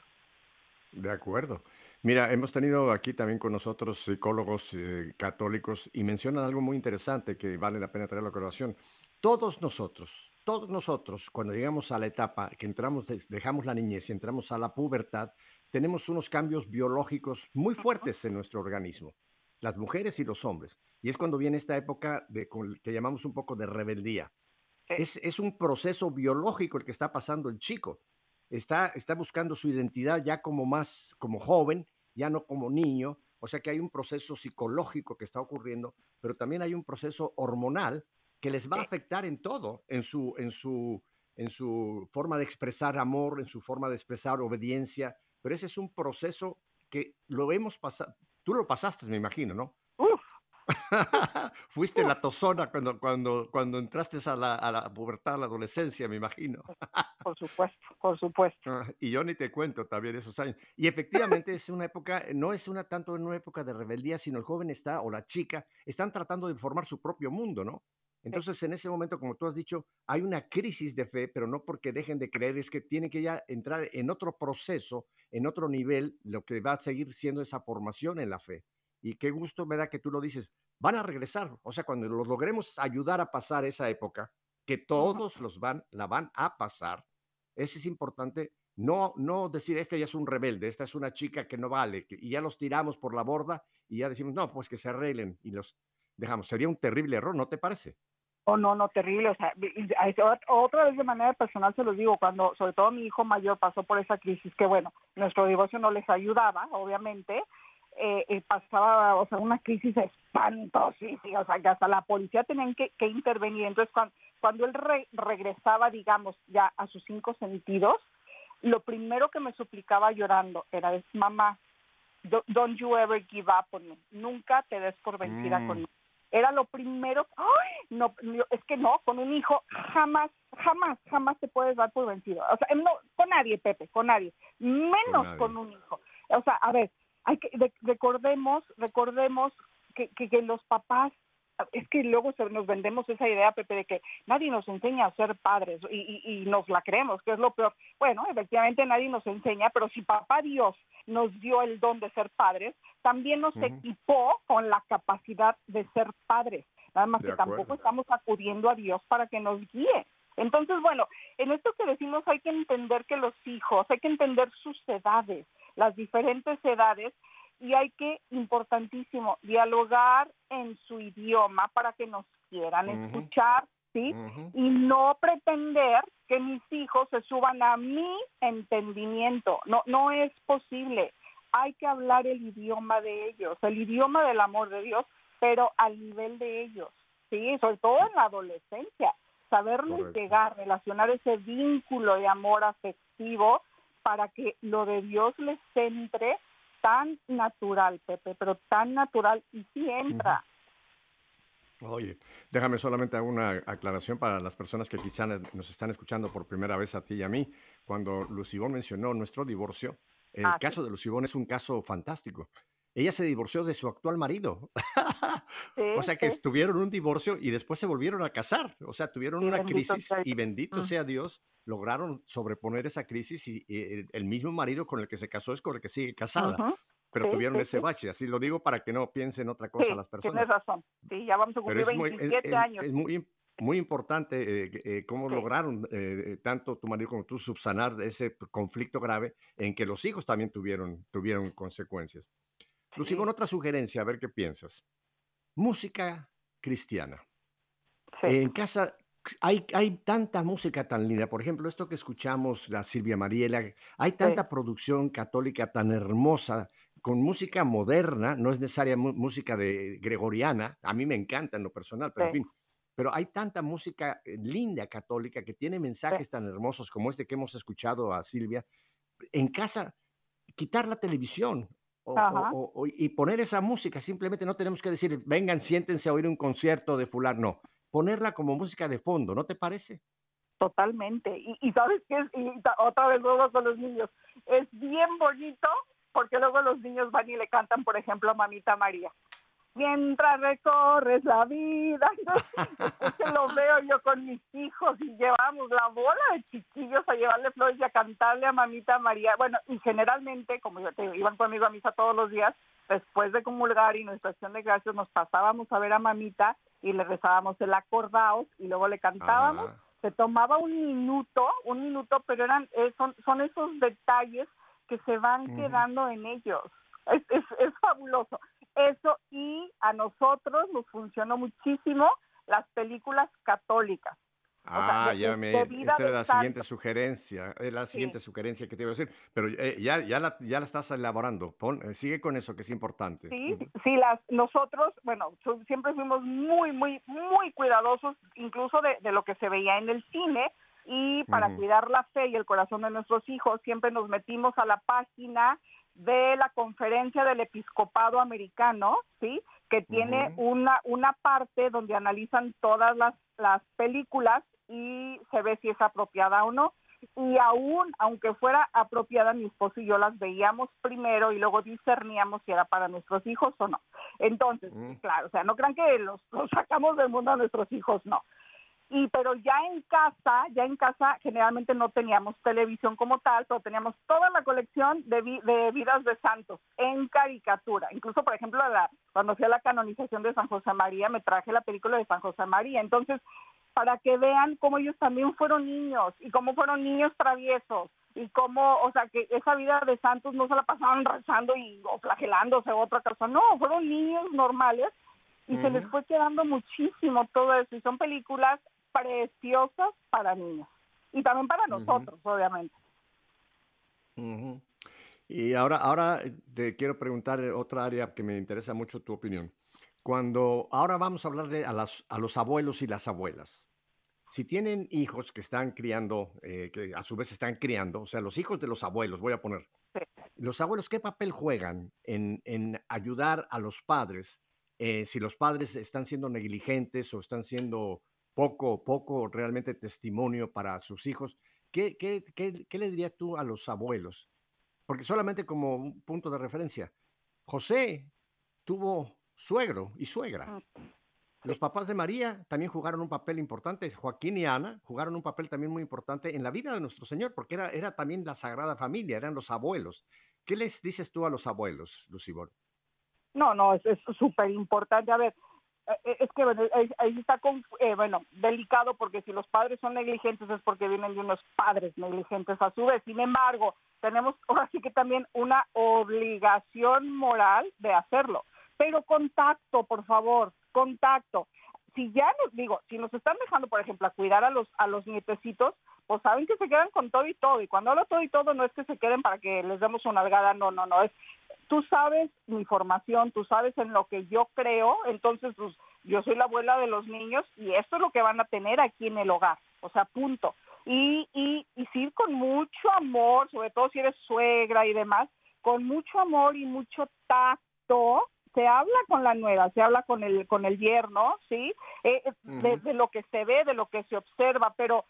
De acuerdo. Mira, hemos tenido aquí también con nosotros psicólogos eh, católicos y mencionan algo muy interesante que vale la pena traer a la colaboración. Todos nosotros, todos nosotros, cuando llegamos a la etapa que entramos, dejamos la niñez y entramos a la pubertad, tenemos unos cambios biológicos muy fuertes en nuestro organismo, las mujeres y los hombres. Y es cuando viene esta época de, que llamamos un poco de rebeldía. Es, es, un proceso biológico el que está pasando el chico. Está, está buscando su identidad ya como más, como joven, ya no como niño. O sea que hay un proceso psicológico que está ocurriendo, pero también hay un proceso hormonal que les va a afectar en todo, en su, en su, en su forma de expresar amor, en su forma de expresar obediencia, pero ese es un proceso que lo hemos pasado, tú lo pasaste, me imagino, ¿no? Fuiste la tozona cuando, cuando, cuando entraste a la, a la pubertad, a la adolescencia, me imagino. por supuesto, por supuesto. Ah, y yo ni te cuento también esos años. Y efectivamente es una época, no es una tanto una época de rebeldía, sino el joven está, o la chica, están tratando de formar su propio mundo, ¿no? Entonces, en ese momento, como tú has dicho, hay una crisis de fe, pero no porque dejen de creer, es que tienen que ya entrar en otro proceso, en otro nivel, lo que va a seguir siendo esa formación en la fe. Y qué gusto me da que tú lo dices, van a regresar. O sea, cuando los logremos ayudar a pasar esa época, que todos los van, la van a pasar, eso es importante. No, no decir, este ya es un rebelde, esta es una chica que no vale, y ya los tiramos por la borda y ya decimos, no, pues que se arreglen y los dejamos. Sería un terrible error, ¿no te parece? Oh, no, no, terrible. O sea, otra vez de manera personal se los digo, cuando sobre todo mi hijo mayor pasó por esa crisis, que bueno, nuestro divorcio no les ayudaba, obviamente, eh, eh, pasaba, o sea, una crisis espantosísima, o sea, que hasta la policía tenían que, intervenir. Entonces, cuando, cuando él regresaba, digamos, ya a sus cinco sentidos, lo primero que me suplicaba llorando era, mamá, don't you ever give up on me, nunca te des por vencida mm. conmigo era lo primero, ¡ay! No, es que no, con un hijo jamás, jamás, jamás te puedes dar por vencido. O sea, no, con nadie, Pepe, con nadie, menos con, un hijo. O sea, a ver, hay que recordemos, recordemos que, que, que los papás es que luego nos vendemos esa idea, Pepe, de que nadie nos enseña a ser padres y, y, nos la creemos, que es lo peor. Bueno, efectivamente nadie nos enseña, pero si papá Dios nos dio el don de ser padres, también nos equipó con la capacidad de ser padres. Nada más que tampoco estamos acudiendo a Dios para que nos guíe. Entonces, bueno, en esto que decimos hay que entender que los hijos, hay que entender sus edades, las diferentes edades, y hay que, importantísimo, dialogar en su idioma para que nos quieran escuchar, ¿sí? Y no pretender que mis hijos se suban a mi entendimiento. No, no es posible. Hay que hablar el idioma de ellos, el idioma del amor de Dios, pero al nivel de ellos, ¿sí? Sobre todo en la adolescencia. Saberles llegar, relacionar ese vínculo de amor afectivo para que lo de Dios les centre tan natural, Pepe, pero tan natural y sí entra. Oye, déjame solamente una aclaración para las personas que quizás nos están escuchando por primera vez a ti y a mí. Cuando Lucibón mencionó nuestro divorcio, el ah, caso de Lucibón es un caso fantástico. Ella se divorció de su actual marido. o sea que estuvieron un divorcio y después se volvieron a casar. O sea, tuvieron una crisis y bendito sea Dios, lograron sobreponer esa crisis y, el mismo marido con el que se casó es con el que sigue casada. Pero tuvieron ese bache, así lo digo para que no piensen otra cosa las personas. Tienes razón, sí, ya vamos a cumplir 27 años. Es muy, muy importante eh, eh, cómo lograron eh, tanto tu marido como tú subsanar ese conflicto grave en que los hijos también tuvieron, tuvieron consecuencias. Sí. otra sugerencia, a ver qué piensas. Música cristiana. En casa hay, hay tanta música tan linda. Por ejemplo, esto que escuchamos, la Silvia Mariela, hay tanta producción católica tan hermosa, con música moderna, no es necesaria música de gregoriana, a mí me encanta en lo personal, pero en fin, pero hay tanta música eh, linda católica que tiene mensajes tan hermosos como este que hemos escuchado a Silvia. En casa, quitar la televisión, y poner esa música, simplemente no tenemos que decir, vengan, siéntense a oír un concierto de fulano, no, ponerla como música de fondo, ¿no te parece? Totalmente. Y, sabes que otra vez luego con los niños, es bien bonito porque luego los niños van y le cantan, por ejemplo, a Mamita María. Mientras recorres la vida, entonces lo veo yo con mis hijos y llevamos la bola de chiquillos a llevarle flores y a cantarle a Mamita María. Bueno, y generalmente, como yo te digo, iban conmigo a misa todos los días, después de comulgar y nuestra acción de gracias, nos pasábamos a ver a Mamita y le rezábamos el acordaos y luego le cantábamos. Ah. Se tomaba un minuto, un minuto, pero eran eh, son, son esos detalles que se van Ujú. quedando en ellos. Es, es, es fabuloso. Eso y a nosotros nos funcionó muchísimo las películas católicas. sea, Ah, ya me. Esta era la siguiente santo. sugerencia. Es la Sí. siguiente sugerencia que te iba a decir. Pero eh, ya, ya, la, ya la estás elaborando. Pon- eh, sigue con eso que es importante. Sí, Ujú. sí, las, nosotros, bueno, siempre fuimos muy, muy, muy cuidadosos, incluso de, de lo que se veía en el cine, y para Ujú. cuidar la fe y el corazón de nuestros hijos, siempre nos metimos a la página de la conferencia del episcopado americano, ¿sí? Que tiene una, una parte donde analizan todas las, las películas y se ve si es apropiada o no. Y aún, aunque fuera apropiada, mi esposo y yo las veíamos primero y luego discerníamos si era para nuestros hijos o no. Entonces, Mm. claro, o sea, no crean que los, los sacamos del mundo a nuestros hijos, no. Y pero ya en casa, ya en casa generalmente no teníamos televisión como tal, pero teníamos toda la colección de, vi- de vidas de santos en caricatura. Incluso, por ejemplo, la, cuando fui a la canonización de San José María, me traje la película de San José María. Entonces, para que vean cómo ellos también fueron niños y cómo fueron niños traviesos y cómo, o sea, que esa vida de santos no se la pasaban rezando y o flagelándose otra cosa, no, fueron niños normales y se les fue quedando muchísimo todo eso y son películas preciosas para niños y también para nosotros, obviamente. Ujú. Y ahora, ahora eh, te quiero preguntar eh, otra área que me interesa mucho tu opinión. Cuando ahora vamos a hablar de a, las, a los abuelos y las abuelas. Si tienen hijos que están criando, eh, que a su vez están criando, o sea, los hijos de los abuelos, voy a poner. Sí. Los abuelos, ¿qué papel juegan en, en ayudar a los padres eh, si los padres están siendo negligentes o están siendo poco, poco realmente testimonio para sus hijos? ¿Qué, qué, qué, qué le dirías tú a los abuelos? Porque solamente como un punto de referencia, José tuvo suegro y suegra. Los papás de María también jugaron un papel importante, Joaquín y Ana jugaron un papel también muy importante en la vida de nuestro Señor, porque era, era también la Sagrada Familia, eran los abuelos. ¿Qué les dices tú a los abuelos, Lucibor? No, no, es súper importante. A ver, es que ahí está, con, eh, bueno, delicado porque si los padres son negligentes es porque vienen de unos padres negligentes a su vez. Sin embargo, tenemos ahora sí que también una obligación moral de hacerlo. Pero contacto, por favor, contacto. Si ya nos digo, si nos están dejando, por ejemplo, a cuidar a los a los nietecitos, pues saben que se quedan con todo y todo. Y cuando hablo todo y todo, no es que se queden para que les demos una algada, no, no, no, es tú sabes mi formación, tú sabes en lo que yo creo, entonces pues, yo soy la abuela de los niños y esto es lo que van a tener aquí en el hogar, o sea, punto. Y, y, y sí, con mucho amor, sobre todo si eres suegra y demás, con mucho amor y mucho tacto, se habla con la nuera, se habla con el, con el yerno, ¿sí? Eh, de, Ujú. de lo que se ve, de lo que se observa, pero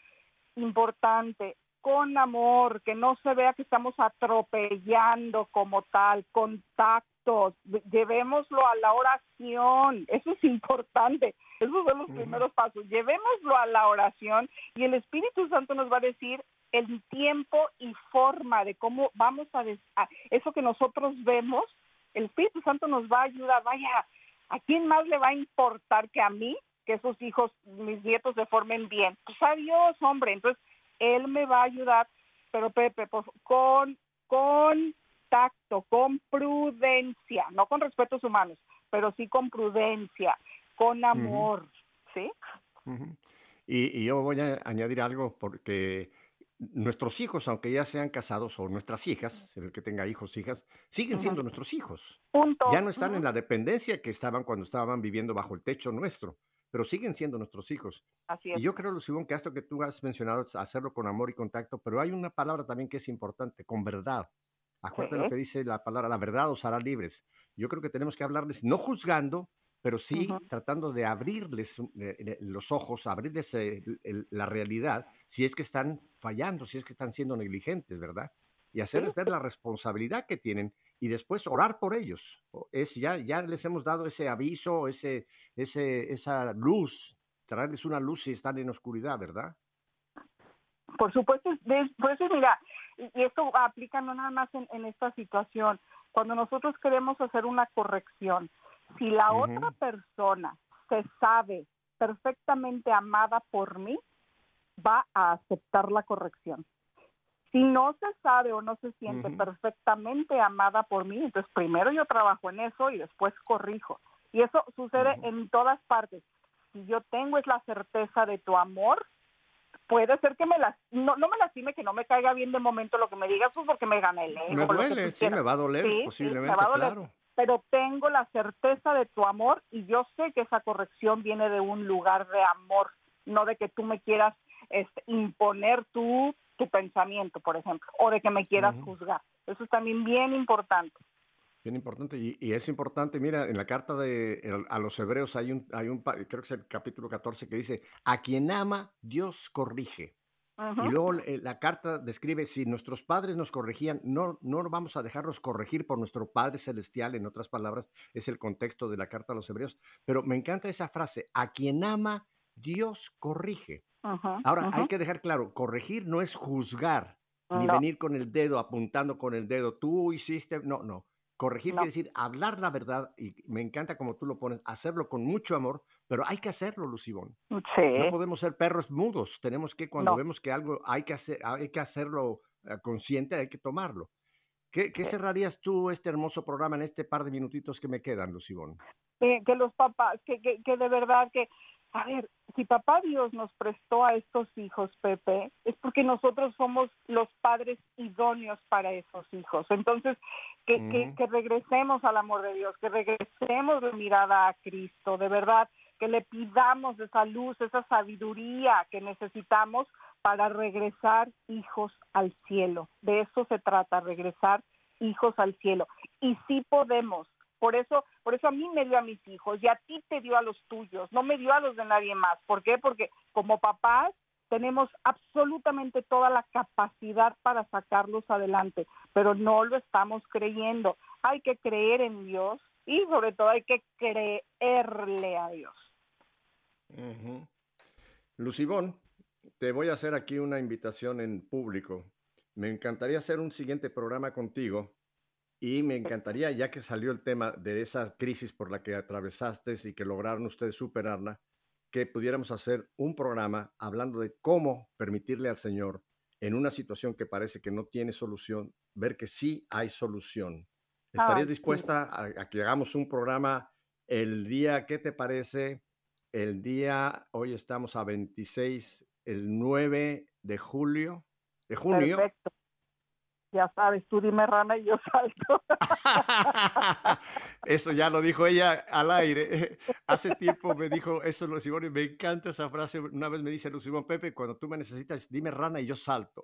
importante, con amor, que no se vea que estamos atropellando como tal, contactos, lle- llevémoslo a la oración, eso es importante, esos son los primeros pasos, llevémoslo a la oración y el Espíritu Santo nos va a decir el tiempo y forma de cómo vamos a, a- eso que nosotros vemos, el Espíritu Santo nos va a ayudar, vaya, ¿a quién más le va a importar que a mí que sus hijos, mis nietos se formen bien? Pues a Dios, hombre, entonces él me va a ayudar, pero Pepe, fa- con, con tacto, con prudencia, no con respetos humanos, pero sí con prudencia, con amor, ¿sí? Y, y yo voy a añadir algo porque nuestros hijos, aunque ya sean casados, o nuestras hijas, el que tenga hijos, hijas, siguen siendo nuestros hijos. Punto. Ya no están en la dependencia que estaban cuando estaban viviendo bajo el techo nuestro, pero siguen siendo nuestros hijos. Así Y es. yo creo, Lucibón, que esto que tú has mencionado es hacerlo con amor y contacto, pero hay una palabra también que es importante, con verdad. Acuérdate lo que dice la palabra, la verdad os hará libres. Yo creo que tenemos que hablarles, no juzgando, pero sí tratando de abrirles eh, eh, los ojos, abrirles eh, el- la realidad, si es que están fallando, si es que están siendo negligentes, ¿verdad? y hacerles ver la responsabilidad que tienen y después orar por ellos. Es, ya, ya les hemos dado ese aviso, ese, ese, esa luz, traerles una luz si están en oscuridad, ¿verdad? Por supuesto, por eso mira, y esto aplica no nada más en, esta situación, cuando nosotros queremos hacer una corrección, si la otra persona se sabe perfectamente amada por mí, va a aceptar la corrección. Si no se sabe o no se siente perfectamente amada por mí, entonces primero yo trabajo en eso y después corrijo. Y eso sucede en todas partes. Si yo tengo es la certeza de tu amor, puede ser que me las, no, no me lastime, que no me caiga bien de momento lo que me digas, pues porque me gane el ego. Me duele, sí, me va a doler, posiblemente, claro. Pero tengo la certeza de tu amor y yo sé que esa corrección viene de un lugar de amor, no de que tú me quieras este, imponer tu, tu pensamiento, por ejemplo, o de que me quieras juzgar. Eso es también bien importante. Bien importante, y, es importante, mira, en la carta de, a los hebreos hay un, hay un, creo que es el capítulo 14 que dice, a quien ama, Dios corrige. Y luego eh, la carta describe, si nuestros padres nos corregían, no, no vamos a dejarnos corregir por nuestro Padre Celestial, en otras palabras, es el contexto de la carta a los hebreos, pero me encanta esa frase, a quien ama, Dios corrige. Ahora, hay que dejar claro, corregir no es juzgar, ni venir con el dedo, apuntando con el dedo, tú hiciste, no, no. Corregir quiere decir hablar la verdad, y me encanta como tú lo pones, hacerlo con mucho amor, pero hay que hacerlo, Lucibón. No podemos ser perros mudos, tenemos que, cuando vemos que algo hay que, hacer, hay que hacerlo eh, consciente, hay que tomarlo. ¿Qué, ¿Qué, cerrarías tú este hermoso programa en este par de minutitos que me quedan, Lucibón? Eh, que los papás, que, que, que de verdad que a ver, si papá Dios nos prestó a estos hijos, Pepe, es porque nosotros somos los padres idóneos para esos hijos. Entonces, que, que, regresemos al amor de Dios, que regresemos de mirada a Cristo, de verdad, que le pidamos esa luz, esa sabiduría que necesitamos para regresar hijos al cielo. De eso se trata, regresar hijos al cielo. Y sí podemos, por eso, por eso a mí me dio a mis hijos y a ti te dio a los tuyos, no me dio a los de nadie más. ¿Por qué? Porque como papás tenemos absolutamente toda la capacidad para sacarlos adelante, pero no lo estamos creyendo. Hay que creer en Dios y sobre todo hay que creerle a Dios. Lucibón, te voy a hacer aquí una invitación en público. Me encantaría hacer un siguiente programa contigo y me encantaría, ya que salió el tema de esa crisis por la que atravesaste y que lograron ustedes superarla, que pudiéramos hacer un programa hablando de cómo permitirle al Señor en una situación que parece que no tiene solución, ver que sí hay solución. ¿Estarías dispuesta a, que hagamos un programa el día, ¿qué te parece? El día, hoy estamos a 26, el 9 de julio, de junio. Perfecto ya sabes, tú dime rana y yo salto. eso ya lo dijo ella al aire. Hace tiempo me dijo eso Lucibón y me encanta esa frase. Una vez me dice Lucibón, Pepe, cuando tú me necesitas, dime rana y yo salto.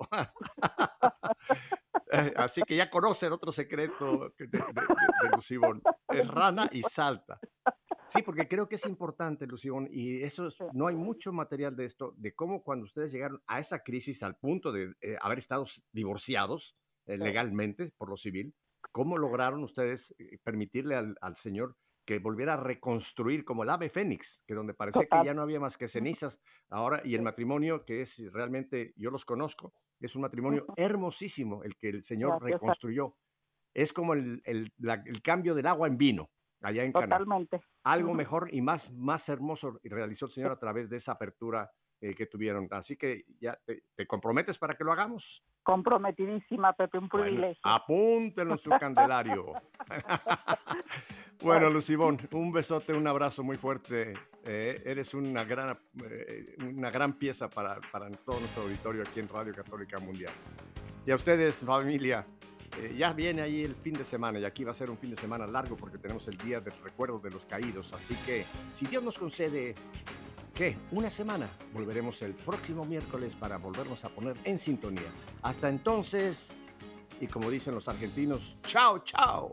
Eh, así que ya conocen otro secreto de, de, Lucibón. Es rana y salta. Sí, porque creo que es importante, Lucibón, y eso no hay mucho material de esto, de cómo cuando ustedes llegaron a esa crisis al punto de eh, haber estado divorciados, eh, legalmente por lo civil. ¿Cómo lograron ustedes eh, permitirle al, Señor que volviera a reconstruir como el ave fénix, que donde parecía que ya no había más que cenizas ahora, y el matrimonio que es realmente, yo los conozco, es un matrimonio hermosísimo el que el Señor reconstruyó. Es como el, el, cambio del agua en vino allá en Totalmente. Algo mejor y más, más hermoso realizó el Señor a través de esa apertura eh, que tuvieron. Así que ya te comprometes para que lo hagamos. Comprometidísima, Pepe, un privilegio. Bueno, apúntenlo en su candelario. bueno, Lucibón, un besote, un abrazo muy fuerte. Eh, eres una gran, eh, una gran pieza para, para, todo nuestro auditorio aquí en Radio Católica Mundial. Y a ustedes, familia, eh, ya viene ahí el fin de semana y aquí va a ser un fin de semana largo porque tenemos el Día del Recuerdo de los Caídos. Así que, si Dios nos concede ¿Qué? Una semana. Volveremos el próximo miércoles para volvernos a poner en sintonía. Hasta entonces, y como dicen los argentinos, chao, chao.